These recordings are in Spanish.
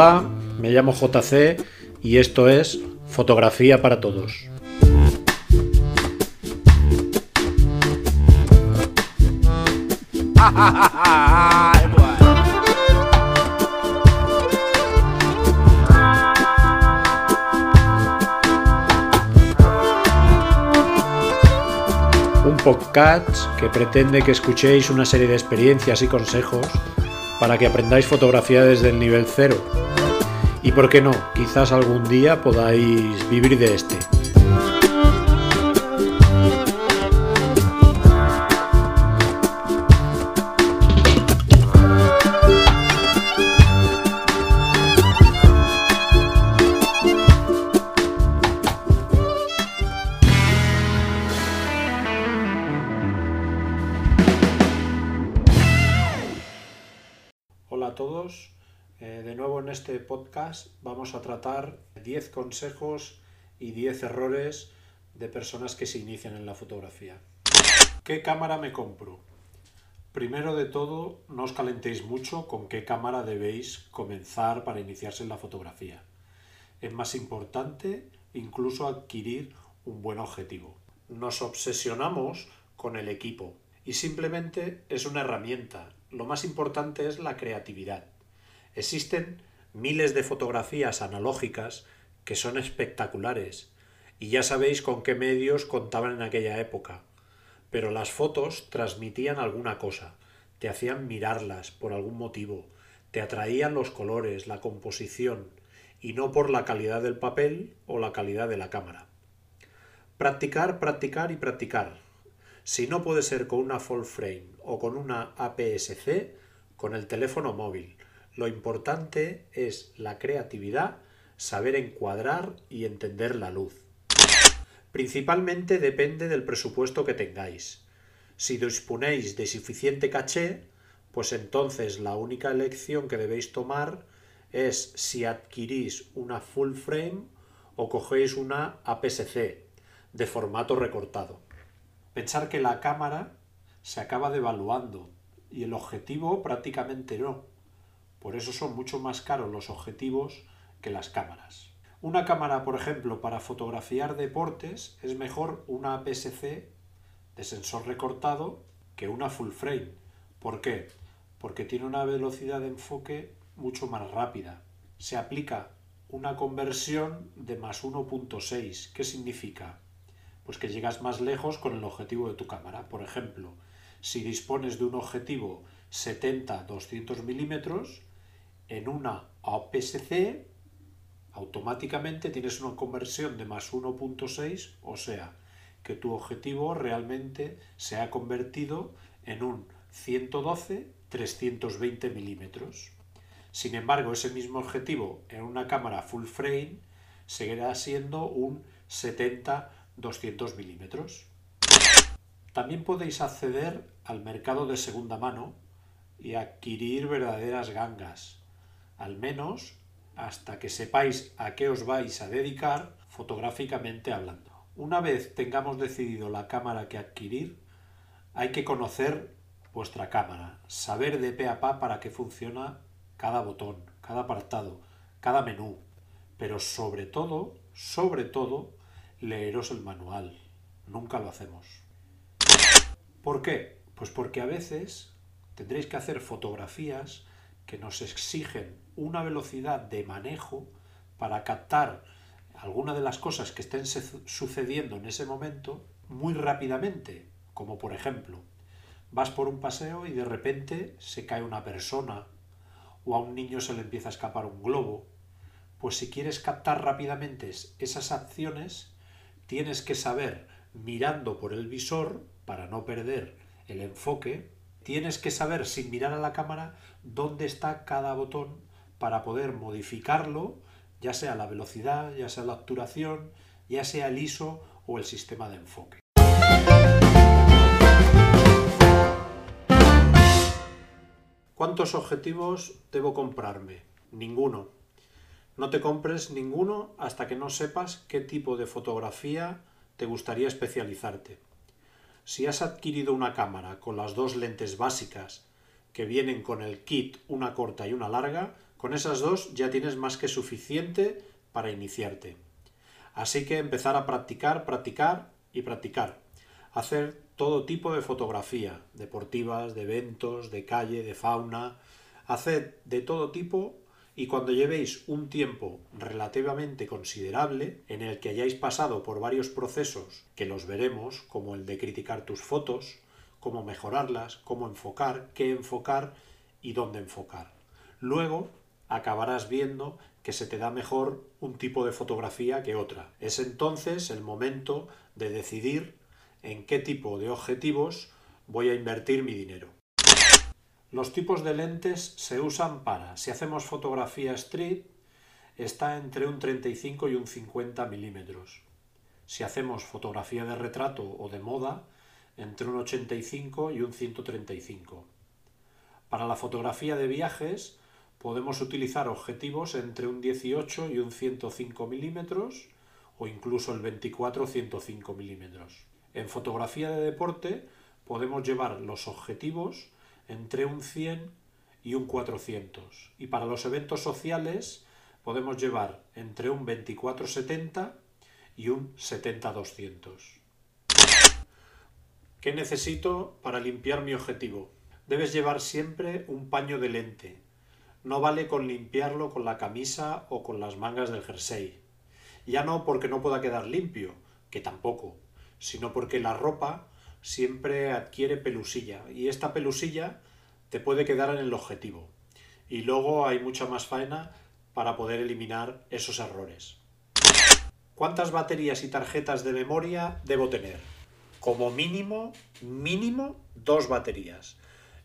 Hola, me llamo JC y esto es Fotografía para Todos. Un podcast que pretende que escuchéis una serie de experiencias y consejos para que aprendáis fotografía desde el nivel cero. Y por qué no, quizás algún día podáis vivir de este. Hola a todos, Eh, de nuevo en este podcast vamos a tratar 10 consejos y 10 errores de personas que se inician en la fotografía. ¿Qué cámara me compro? Primero de todo, no os calentéis mucho con qué cámara debéis comenzar para iniciarse en la fotografía. Es más importante incluso adquirir un buen objetivo. Nos obsesionamos con el equipo y simplemente es una herramienta. Lo más importante es la creatividad. Existen miles de fotografías analógicas que son espectaculares y ya sabéis con qué medios contaban en aquella época. Pero las fotos transmitían alguna cosa, te hacían mirarlas por algún motivo, te atraían los colores, la composición, y no por la calidad del papel o la calidad de la cámara. Practicar, practicar y practicar. Si no puede ser con una full frame o con una APS-C, con el teléfono móvil. Lo importante es la creatividad, saber encuadrar y entender la luz. Principalmente depende del presupuesto que tengáis. Si disponéis de suficiente caché, pues entonces la única elección que debéis tomar es si adquirís una full frame o cogéis una APS-C de formato recortado. Pensar que la cámara se acaba devaluando y el objetivo prácticamente no. Por eso son mucho más caros los objetivos que las cámaras. Una cámara, por ejemplo, para fotografiar deportes es mejor una APS-C de sensor recortado que una full frame. ¿Por qué? Porque tiene una velocidad de enfoque mucho más rápida. Se aplica una conversión de más 1.6. ¿Qué significa? Pues que llegas más lejos con el objetivo de tu cámara. Por ejemplo, si dispones de un objetivo 70-200 milímetros, en una APS-C automáticamente tienes una conversión de más 1.6, o sea, que tu objetivo realmente se ha convertido en un 112-320 milímetros. Sin embargo, ese mismo objetivo en una cámara full frame seguirá siendo un 70-200 milímetros. También podéis acceder al mercado de segunda mano y adquirir verdaderas gangas, al menos hasta que sepáis a qué os vais a dedicar fotográficamente hablando. Una vez tengamos decidido la cámara que adquirir, hay que conocer vuestra cámara, saber de pe a pa para qué funciona cada botón, cada apartado, cada menú, pero sobre todo, sobre todo, leeros el manual. Nunca lo hacemos. ¿Por qué? Pues porque a veces tendréis que hacer fotografías que nos exigen una velocidad de manejo para captar alguna de las cosas que estén sucediendo en ese momento muy rápidamente, como por ejemplo, vas por un paseo y de repente se cae una persona o a un niño se le empieza a escapar un globo, pues si quieres captar rápidamente esas acciones, tienes que saber, mirando por el visor, para no perder el enfoque, tienes que saber sin mirar a la cámara dónde está cada botón para poder modificarlo, ya sea la velocidad, ya sea la obturación, ya sea el ISO o el sistema de enfoque. ¿Cuántos objetivos debo comprarme? Ninguno. No te compres ninguno hasta que no sepas qué tipo de fotografía te gustaría especializarte. Si has adquirido una cámara con las dos lentes básicas que vienen con el kit una corta y una larga, Con esas dos ya tienes más que suficiente para iniciarte. Así que empezar a practicar, practicar y practicar. Hacer todo tipo de fotografía, deportivas, de eventos, de calle, de fauna. Haced de todo tipo y cuando llevéis un tiempo relativamente considerable en el que hayáis pasado por varios procesos que los veremos, como el de criticar tus fotos, cómo mejorarlas, cómo enfocar, qué enfocar y dónde enfocar. Luego acabarás viendo que se te da mejor un tipo de fotografía que otra. Es entonces el momento de decidir en qué tipo de objetivos voy a invertir mi dinero. Los tipos de lentes se usan para, si hacemos fotografía street, está entre un 35 y un 50 milímetros. Si hacemos fotografía de retrato o de moda, entre un 85 y un 135. Para la fotografía de viajes podemos utilizar objetivos entre un 18 y un 105 milímetros o incluso el 24 105 milímetros. En fotografía de deporte podemos llevar los objetivos entre un 100 y un 400. Y para los eventos sociales podemos llevar entre un 24-70 y un 70-200. ¿Qué necesito para limpiar mi objetivo? Debes llevar siempre un paño de lente. No vale con limpiarlo con la camisa o con las mangas del jersey. Ya no porque no pueda quedar limpio, que tampoco, sino porque la ropa siempre adquiere pelusilla y esta pelusilla te puede quedar en el objetivo. Y luego hay mucha más faena para poder eliminar esos errores. ¿Cuántas baterías y tarjetas de memoria debo tener? Como mínimo, mínimo dos baterías.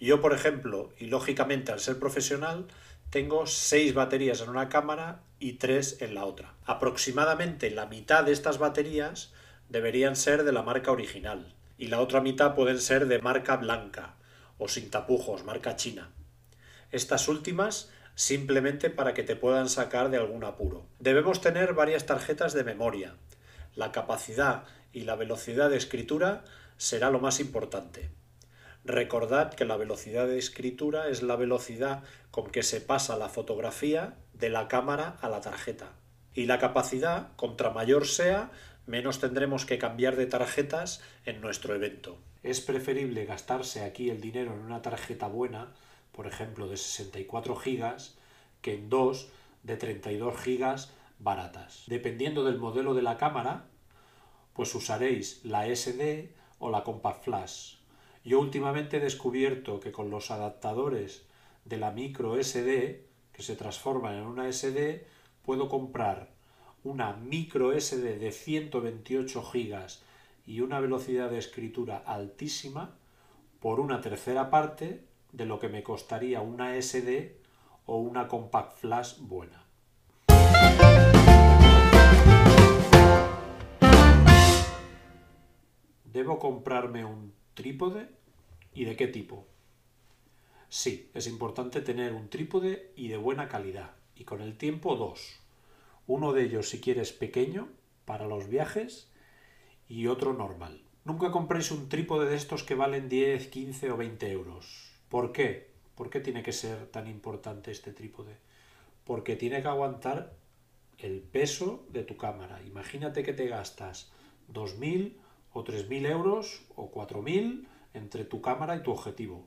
Yo, por ejemplo, y lógicamente al ser profesional, tengo seis baterías en una cámara y tres en la otra. Aproximadamente la mitad de estas baterías deberían ser de la marca original y la otra mitad pueden ser de marca blanca o sin tapujos, marca china. Estas últimas simplemente para que te puedan sacar de algún apuro. Debemos tener varias tarjetas de memoria. La capacidad y la velocidad de escritura será lo más importante. Recordad que la velocidad de escritura es la velocidad con que se pasa la fotografía de la cámara a la tarjeta. Y la capacidad, contra mayor sea, menos tendremos que cambiar de tarjetas en nuestro evento. Es preferible gastarse aquí el dinero en una tarjeta buena, por ejemplo de 64 gigas, que en dos de 32 gigas baratas. Dependiendo del modelo de la cámara, pues usaréis la SD o la Compact Flash. Yo últimamente he descubierto que con los adaptadores de la micro SD, que se transforman en una SD, puedo comprar una micro SD de 128 gigas y una velocidad de escritura altísima por una tercera parte de lo que me costaría una SD o una compact flash buena. ¿Debo comprarme un trípode? ¿Y de qué tipo? Sí, es importante tener un trípode y de buena calidad, y con el tiempo dos. Uno de ellos, si quieres, pequeño para los viajes y otro normal. Nunca compréis un trípode de estos que valen 10, 15 o 20 euros. ¿Por qué? ¿Por qué tiene que ser tan importante este trípode? Porque tiene que aguantar el peso de tu cámara. Imagínate que te gastas 2.000 o 3.000 euros o 4.000 entre tu cámara y tu objetivo.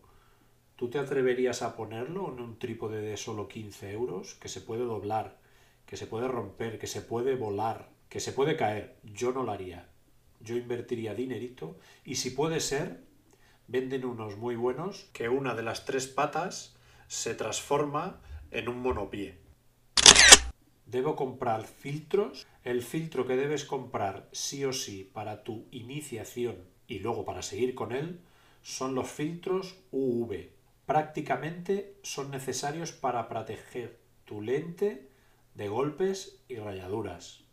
¿Tú te atreverías a ponerlo en un trípode de solo 15 euros que se puede doblar que se puede romper, que se puede volar, que se puede caer. Yo no lo haría. Yo invertiría dinerito y si puede ser, venden unos muy buenos que una de las tres patas se transforma en un monopié. Debo comprar filtros. El filtro que debes comprar sí o sí para tu iniciación y luego para seguir con él son los filtros UV. Prácticamente son necesarios para proteger tu lente de golpes y rayaduras.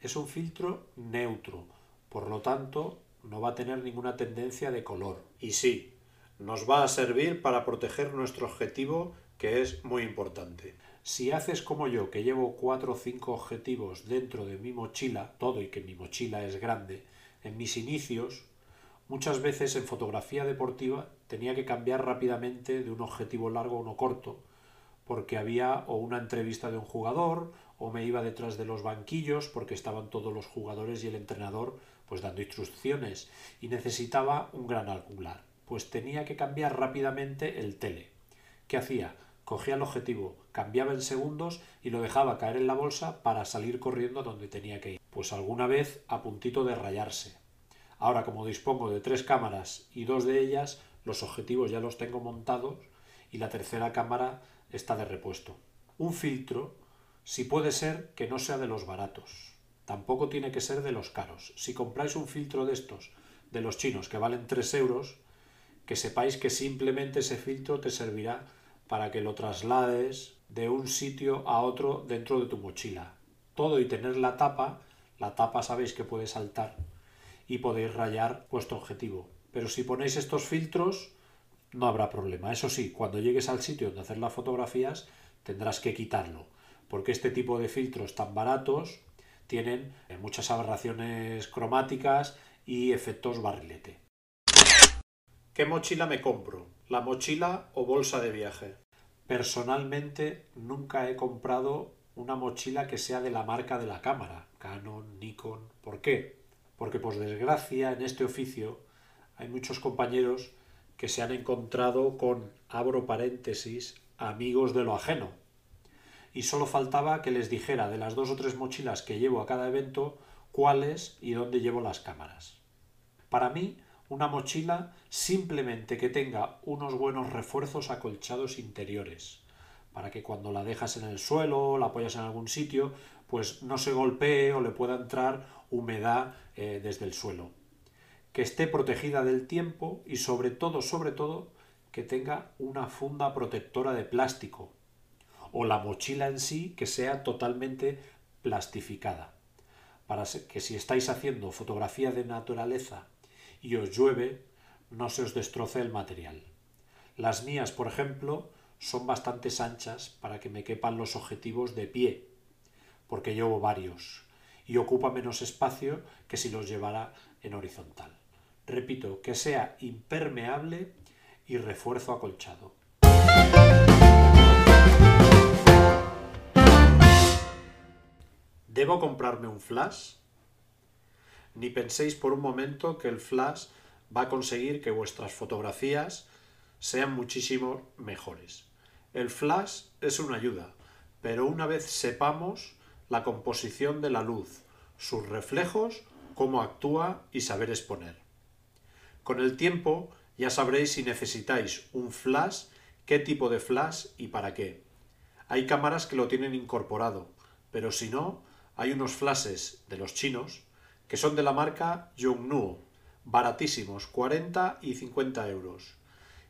Es un filtro neutro, por lo tanto no va a tener ninguna tendencia de color. Y sí, nos va a servir para proteger nuestro objetivo que es muy importante. Si haces como yo, que llevo cuatro o cinco objetivos dentro de mi mochila, todo y que mi mochila es grande, en mis inicios, muchas veces en fotografía deportiva tenía que cambiar rápidamente de un objetivo largo a uno corto, porque había o una entrevista de un jugador o me iba detrás de los banquillos porque estaban todos los jugadores y el entrenador pues dando instrucciones y necesitaba un gran angular. Pues tenía que cambiar rápidamente el tele. ¿Qué hacía? Cogía el objetivo, cambiaba en segundos y lo dejaba caer en la bolsa para salir corriendo donde tenía que ir. Pues alguna vez a puntito de rayarse. Ahora como dispongo de tres cámaras y dos de ellas, los objetivos ya los tengo montados y la tercera cámara está de repuesto. Un filtro, si puede ser que no sea de los baratos, tampoco tiene que ser de los caros. Si compráis un filtro de estos, de los chinos, que valen 3 euros, que sepáis que simplemente ese filtro te servirá para que lo traslades de un sitio a otro dentro de tu mochila. Todo y tener la tapa, la tapa sabéis que puede saltar y podéis rayar vuestro objetivo. Pero si ponéis estos filtros, no habrá problema. Eso sí, cuando llegues al sitio donde hacer las fotografías, tendrás que quitarlo, porque este tipo de filtros tan baratos tienen eh, muchas aberraciones cromáticas y efectos barrilete. ¿Qué mochila me compro? ¿La mochila o bolsa de viaje? Personalmente nunca he comprado una mochila que sea de la marca de la cámara, Canon, Nikon. ¿Por qué? Porque por desgracia en este oficio hay muchos compañeros que se han encontrado con, abro paréntesis, amigos de lo ajeno. Y solo faltaba que les dijera de las dos o tres mochilas que llevo a cada evento cuáles y dónde llevo las cámaras. Para mí, una mochila simplemente que tenga unos buenos refuerzos acolchados interiores, para que cuando la dejas en el suelo o la apoyas en algún sitio, pues no se golpee o le pueda entrar humedad eh, desde el suelo que esté protegida del tiempo y sobre todo, sobre todo, que tenga una funda protectora de plástico o la mochila en sí que sea totalmente plastificada para que si estáis haciendo fotografía de naturaleza y os llueve, no se os destroce el material. Las mías, por ejemplo, son bastante anchas para que me quepan los objetivos de pie, porque llevo varios, y ocupa menos espacio que si los llevara en horizontal. Repito, que sea impermeable y refuerzo acolchado. ¿Debo comprarme un flash? Ni penséis por un momento que el flash va a conseguir que vuestras fotografías sean muchísimo mejores. El flash es una ayuda, pero una vez sepamos la composición de la luz, sus reflejos, cómo actúa y saber exponer. Con el tiempo ya sabréis si necesitáis un flash, qué tipo de flash y para qué. Hay cámaras que lo tienen incorporado, pero si no, hay unos flashes de los chinos que son de la marca Yongnuo, baratísimos, 40 y 50 euros,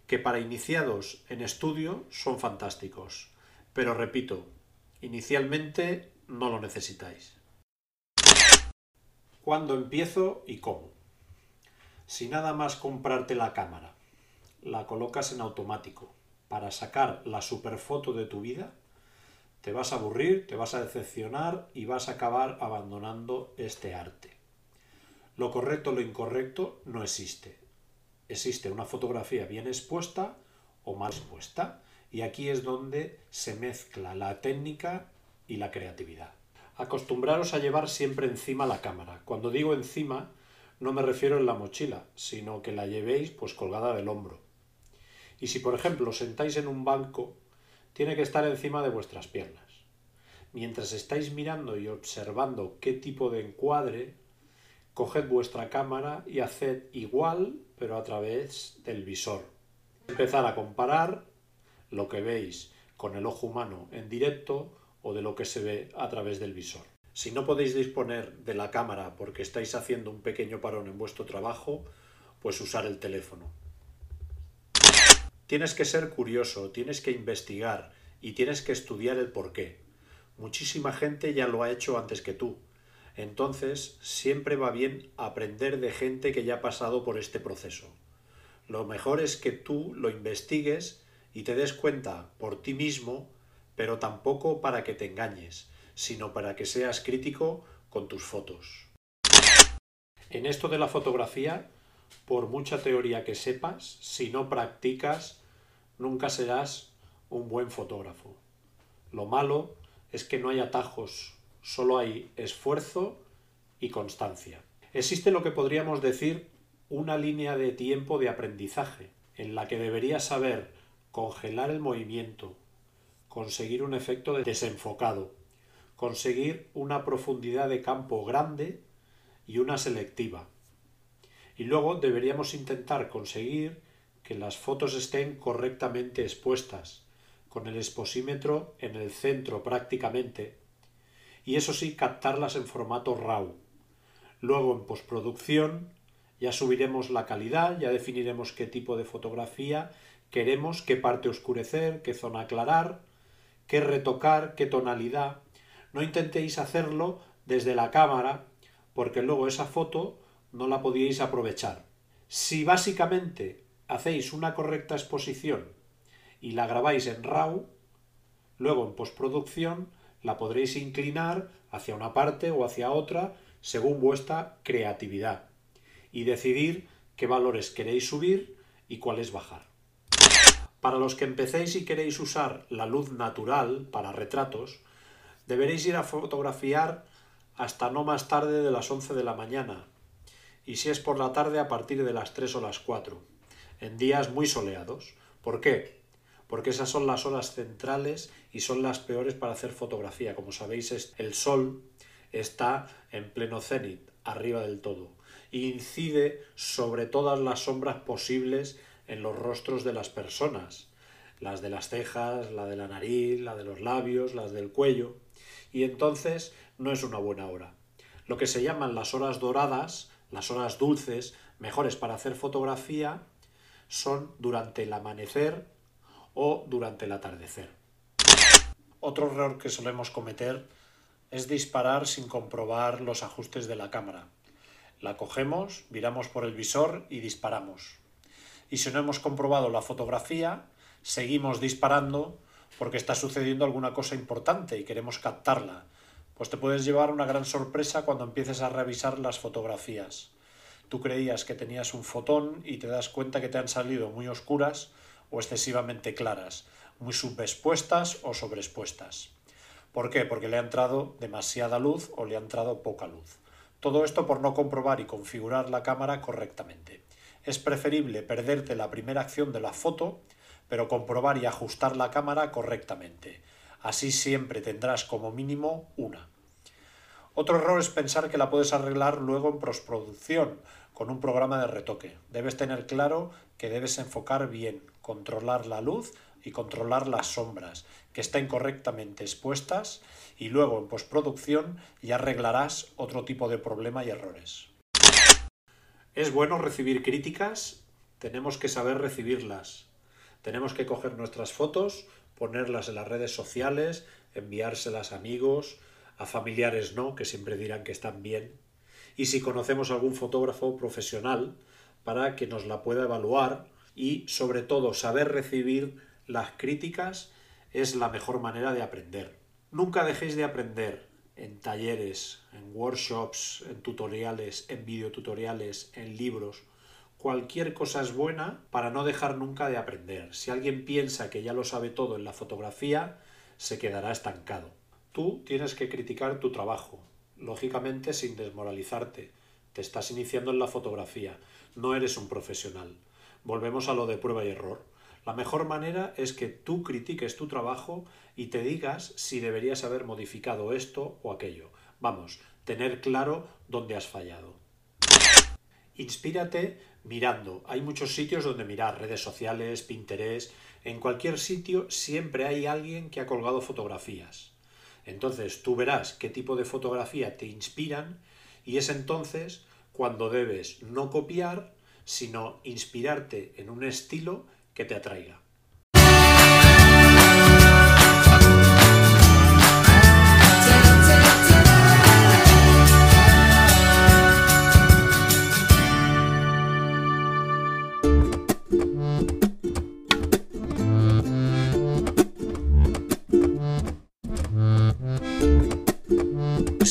que para iniciados en estudio son fantásticos. Pero repito, inicialmente no lo necesitáis. ¿Cuándo empiezo y cómo? Si nada más comprarte la cámara, la colocas en automático para sacar la superfoto de tu vida, te vas a aburrir, te vas a decepcionar y vas a acabar abandonando este arte. Lo correcto o lo incorrecto no existe. Existe una fotografía bien expuesta o mal expuesta y aquí es donde se mezcla la técnica y la creatividad. Acostumbraros a llevar siempre encima la cámara. Cuando digo encima, no me refiero en la mochila, sino que la llevéis pues colgada del hombro. Y si por ejemplo sentáis en un banco, tiene que estar encima de vuestras piernas. Mientras estáis mirando y observando qué tipo de encuadre, coged vuestra cámara y haced igual, pero a través del visor. Empezar a comparar lo que veis con el ojo humano en directo o de lo que se ve a través del visor. Si no podéis disponer de la cámara porque estáis haciendo un pequeño parón en vuestro trabajo, pues usar el teléfono. Tienes que ser curioso, tienes que investigar y tienes que estudiar el porqué. Muchísima gente ya lo ha hecho antes que tú. Entonces, siempre va bien aprender de gente que ya ha pasado por este proceso. Lo mejor es que tú lo investigues y te des cuenta por ti mismo, pero tampoco para que te engañes, sino para que seas crítico con tus fotos. En esto de la fotografía, por mucha teoría que sepas, si no practicas, nunca serás un buen fotógrafo. Lo malo es que no hay atajos, solo hay esfuerzo y constancia. Existe lo que podríamos decir una línea de tiempo de aprendizaje, en la que deberías saber congelar el movimiento, conseguir un efecto de desenfocado, conseguir una profundidad de campo grande y una selectiva. Y luego deberíamos intentar conseguir que las fotos estén correctamente expuestas, con el exposímetro en el centro prácticamente, y eso sí captarlas en formato RAW. Luego en postproducción ya subiremos la calidad, ya definiremos qué tipo de fotografía queremos, qué parte oscurecer, qué zona aclarar, qué retocar, qué tonalidad. No intentéis hacerlo desde la cámara porque luego esa foto no la podíais aprovechar. Si básicamente hacéis una correcta exposición y la grabáis en RAW, luego en postproducción la podréis inclinar hacia una parte o hacia otra según vuestra creatividad y decidir qué valores queréis subir y cuáles bajar. Para los que empecéis y queréis usar la luz natural para retratos, deberéis ir a fotografiar hasta no más tarde de las 11 de la mañana y si es por la tarde a partir de las 3 o las 4, en días muy soleados. ¿Por qué? Porque esas son las horas centrales y son las peores para hacer fotografía. Como sabéis, el sol está en pleno cenit, arriba del todo, e incide sobre todas las sombras posibles en los rostros de las personas, las de las cejas, la de la nariz, la de los labios, las del cuello, y entonces no es una buena hora. Lo que se llaman las horas doradas, las horas dulces, mejores para hacer fotografía, son durante el amanecer o durante el atardecer. Otro error que solemos cometer es disparar sin comprobar los ajustes de la cámara. La cogemos, viramos por el visor y disparamos y si no hemos comprobado la fotografía, seguimos disparando porque está sucediendo alguna cosa importante y queremos captarla. Pues te puedes llevar una gran sorpresa cuando empieces a revisar las fotografías. Tú creías que tenías un fotón y te das cuenta que te han salido muy oscuras o excesivamente claras, muy subexpuestas o sobreexpuestas. ¿Por qué? Porque le ha entrado demasiada luz o le ha entrado poca luz. Todo esto por no comprobar y configurar la cámara correctamente es preferible perderte la primera acción de la foto, pero comprobar y ajustar la cámara correctamente. Así siempre tendrás como mínimo una. Otro error es pensar que la puedes arreglar luego en postproducción con un programa de retoque. Debes tener claro que debes enfocar bien, controlar la luz y controlar las sombras, que estén correctamente expuestas y luego en postproducción ya arreglarás otro tipo de problema y errores. Es bueno recibir críticas, tenemos que saber recibirlas. Tenemos que coger nuestras fotos, ponerlas en las redes sociales, enviárselas a amigos, a familiares no, que siempre dirán que están bien. Y si conocemos algún fotógrafo profesional, para que nos la pueda evaluar y sobre todo saber recibir las críticas es la mejor manera de aprender. Nunca dejéis de aprender, en talleres, en workshops, en tutoriales, en videotutoriales, en libros. Cualquier cosa es buena para no dejar nunca de aprender. Si alguien piensa que ya lo sabe todo en la fotografía, se quedará estancado. Tú tienes que criticar tu trabajo, lógicamente sin desmoralizarte. Te estás iniciando en la fotografía, no eres un profesional. Volvemos a lo de prueba y error. La mejor manera es que tú critiques tu trabajo y te digas si deberías haber modificado esto o aquello. Vamos, tener claro dónde has fallado. Inspírate mirando. Hay muchos sitios donde mirar, redes sociales, Pinterest. En cualquier sitio siempre hay alguien que ha colgado fotografías. Entonces tú verás qué tipo de fotografía te inspiran y es entonces cuando debes no copiar, sino inspirarte en un estilo que te atraiga.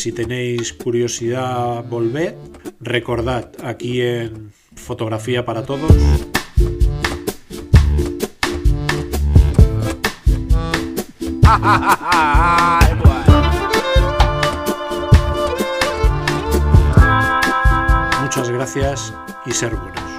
Si tenéis curiosidad, volved. Recordad aquí en Fotografía para Todos Muchas gracias y ser bueno.